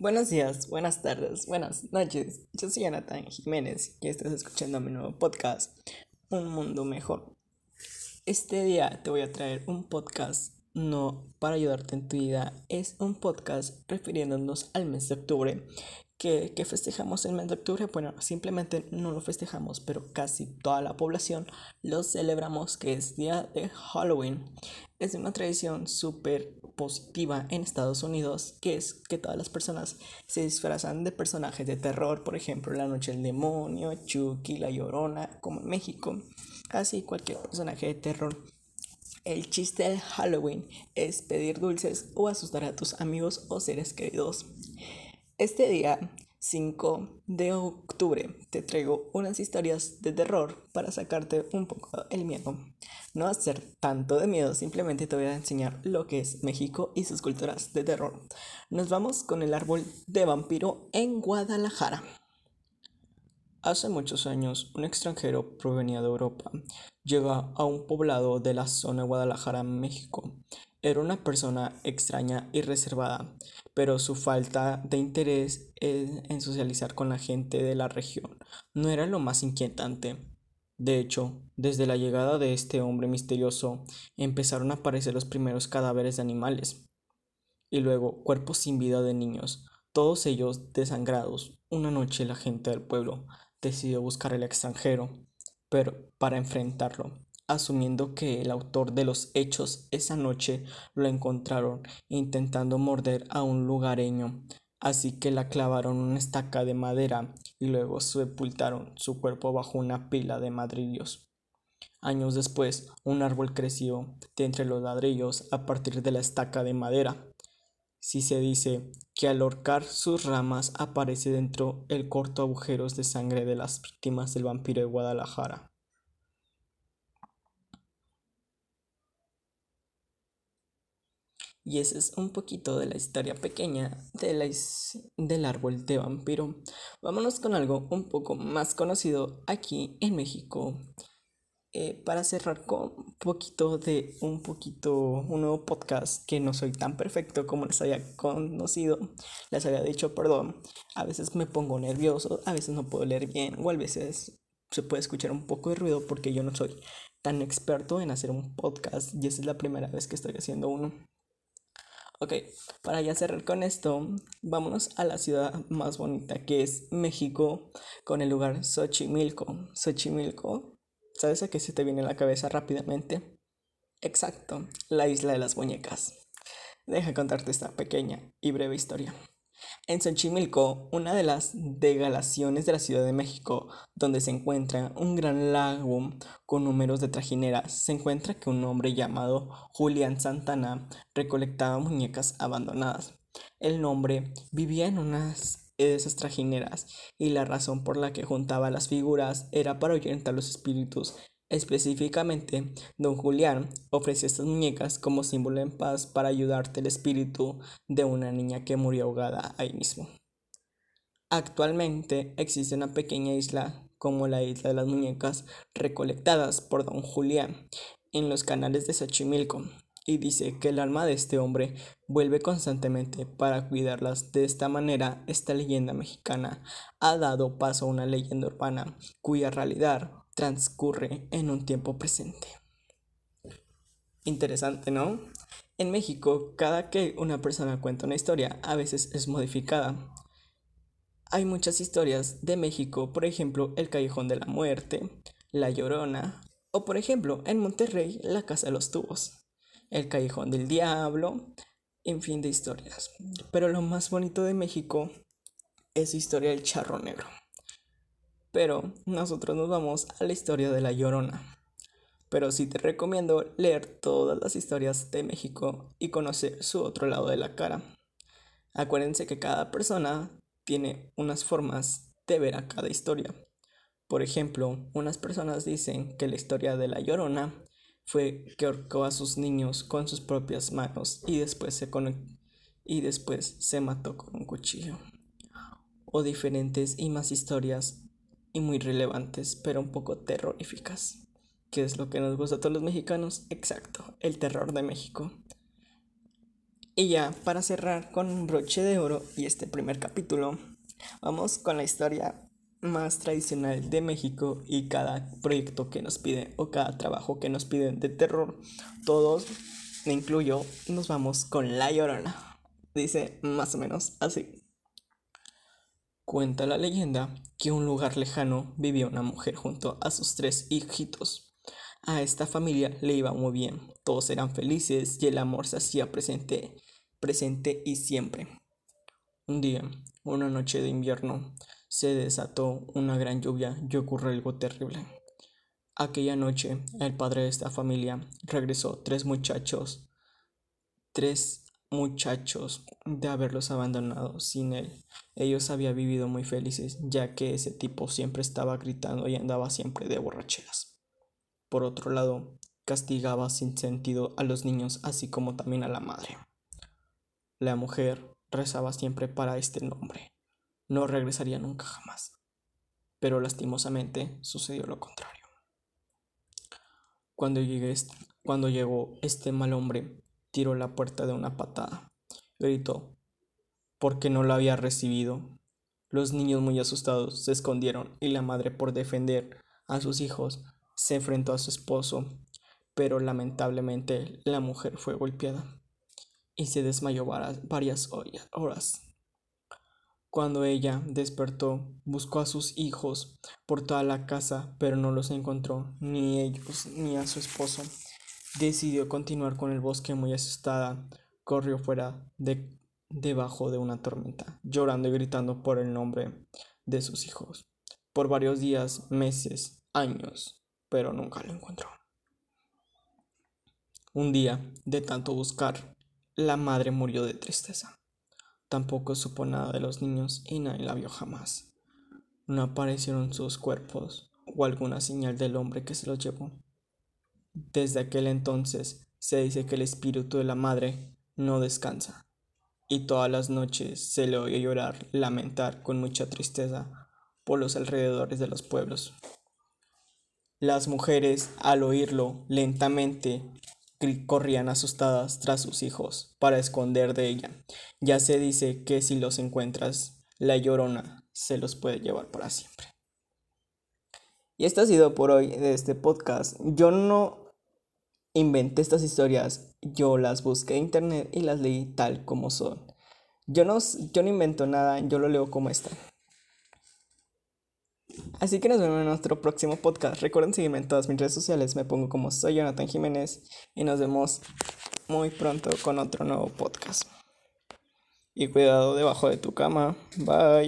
Buenos días, buenas tardes, buenas noches. Yo soy Jonathan Jiménez y estás escuchando mi nuevo podcast, Un Mundo Mejor. Este día te voy a traer un podcast no para ayudarte en tu vida, es un podcast refiriéndonos al mes de octubre. Que, festejamos el mes de octubre, bueno, simplemente no lo festejamos, pero casi toda la población lo celebramos, que es día de Halloween. Es una tradición súper positiva en Estados Unidos, que es que todas las personas se disfrazan de personajes de terror, por ejemplo, La Noche del Demonio, Chucky, La Llorona, como en México, así cualquier personaje de terror. El chiste del Halloween es pedir dulces o asustar a tus amigos o seres queridos. Este día 5 de octubre te traigo unas historias de terror para sacarte un poco el miedo. No hacer tanto de miedo, simplemente te voy a enseñar lo que es México y sus culturas de terror. Nos vamos con el árbol de vampiro en Guadalajara. Hace muchos años, un extranjero provenía de Europa llega a un poblado de la zona de Guadalajara, México. Era una persona extraña y reservada, pero su falta de interés en socializar con la gente de la región no era lo más inquietante. De hecho, desde la llegada de este hombre misterioso empezaron a aparecer los primeros cadáveres de animales y luego cuerpos sin vida de niños, todos ellos desangrados. Una noche la gente del pueblo decidió buscar al extranjero, pero para enfrentarlo asumiendo que el autor de los hechos esa noche lo encontraron intentando morder a un lugareño, así que la clavaron una estaca de madera y luego sepultaron su cuerpo bajo una pila de madrillos. Años después, un árbol creció de entre los ladrillos a partir de la estaca de madera. Si se dice que al horcar sus ramas aparece dentro el corto agujeros de sangre de las víctimas del vampiro de Guadalajara. Y ese es un poquito de la historia pequeña de la del árbol de vampiro. Vámonos con algo un poco más conocido aquí en México. Eh, para cerrar con un poquito de un poquito un nuevo podcast que no soy tan perfecto como les había conocido, les había dicho perdón. A veces me pongo nervioso, a veces no puedo leer bien o a veces se puede escuchar un poco de ruido porque yo no soy tan experto en hacer un podcast y esa es la primera vez que estoy haciendo uno. Ok, para ya cerrar con esto, vámonos a la ciudad más bonita que es México con el lugar Xochimilco. Xochimilco, ¿sabes a qué se te viene a la cabeza rápidamente? Exacto, la isla de las muñecas. Deja contarte esta pequeña y breve historia. En Xochimilco, una de las degalaciones de la Ciudad de México, donde se encuentra un gran lago con números de trajineras, se encuentra que un hombre llamado Julián Santana recolectaba muñecas abandonadas. El nombre vivía en unas de esas trajineras y la razón por la que juntaba las figuras era para ahuyentar los espíritus Específicamente, don Julián ofrece estas muñecas como símbolo en paz para ayudarte el espíritu de una niña que murió ahogada ahí mismo. Actualmente existe una pequeña isla como la isla de las muñecas recolectadas por don Julián en los canales de Xochimilco y dice que el alma de este hombre vuelve constantemente para cuidarlas. De esta manera, esta leyenda mexicana ha dado paso a una leyenda urbana cuya realidad transcurre en un tiempo presente. Interesante, ¿no? En México, cada que una persona cuenta una historia, a veces es modificada. Hay muchas historias de México, por ejemplo, el Callejón de la Muerte, La Llorona, o por ejemplo, en Monterrey, la Casa de los Tubos, el Callejón del Diablo, en fin de historias. Pero lo más bonito de México es la historia del charro negro. Pero nosotros nos vamos a la historia de la Llorona. Pero sí te recomiendo leer todas las historias de México y conocer su otro lado de la cara. Acuérdense que cada persona tiene unas formas de ver a cada historia. Por ejemplo, unas personas dicen que la historia de la Llorona fue que ahorcó a sus niños con sus propias manos y después se y después se mató con un cuchillo. O diferentes y más historias y muy relevantes, pero un poco terroríficas. ¿Qué es lo que nos gusta a todos los mexicanos? Exacto, el terror de México. Y ya, para cerrar con un broche de oro y este primer capítulo, vamos con la historia más tradicional de México y cada proyecto que nos pide o cada trabajo que nos piden de terror, todos, me incluyo, nos vamos con La Llorona. Dice más o menos así. Cuenta la leyenda que en un lugar lejano vivía una mujer junto a sus tres hijitos. A esta familia le iba muy bien, todos eran felices y el amor se hacía presente, presente y siempre. Un día, una noche de invierno, se desató una gran lluvia y ocurrió algo terrible. Aquella noche, el padre de esta familia regresó tres muchachos, tres muchachos de haberlos abandonado sin él. Ellos habían vivido muy felices, ya que ese tipo siempre estaba gritando y andaba siempre de borracheras. Por otro lado, castigaba sin sentido a los niños, así como también a la madre. La mujer rezaba siempre para este nombre no regresaría nunca jamás. Pero lastimosamente sucedió lo contrario. Cuando, llegué, cuando llegó este mal hombre, tiró la puerta de una patada. Gritó, porque no la había recibido. Los niños muy asustados se escondieron y la madre por defender a sus hijos se enfrentó a su esposo, pero lamentablemente la mujer fue golpeada y se desmayó varias horas. Cuando ella despertó, buscó a sus hijos por toda la casa, pero no los encontró, ni ellos ni a su esposo. Decidió continuar con el bosque muy asustada. Corrió fuera de debajo de una tormenta, llorando y gritando por el nombre de sus hijos. Por varios días, meses, años, pero nunca lo encontró. Un día, de tanto buscar, la madre murió de tristeza. Tampoco supo nada de los niños y nadie la vio jamás. No aparecieron sus cuerpos o alguna señal del hombre que se los llevó. Desde aquel entonces se dice que el espíritu de la madre no descansa y todas las noches se le oye llorar, lamentar con mucha tristeza por los alrededores de los pueblos. Las mujeres, al oírlo lentamente, corrían asustadas tras sus hijos para esconder de ella. Ya se dice que si los encuentras, la llorona se los puede llevar para siempre. Y esto ha sido por hoy de este podcast. Yo no inventé estas historias, yo las busqué en internet y las leí tal como son. Yo no, yo no invento nada, yo lo leo como está. Así que nos vemos en nuestro próximo podcast. Recuerden seguirme en todas mis redes sociales. Me pongo como soy Jonathan Jiménez y nos vemos muy pronto con otro nuevo podcast. Y cuidado debajo de tu cama. Bye.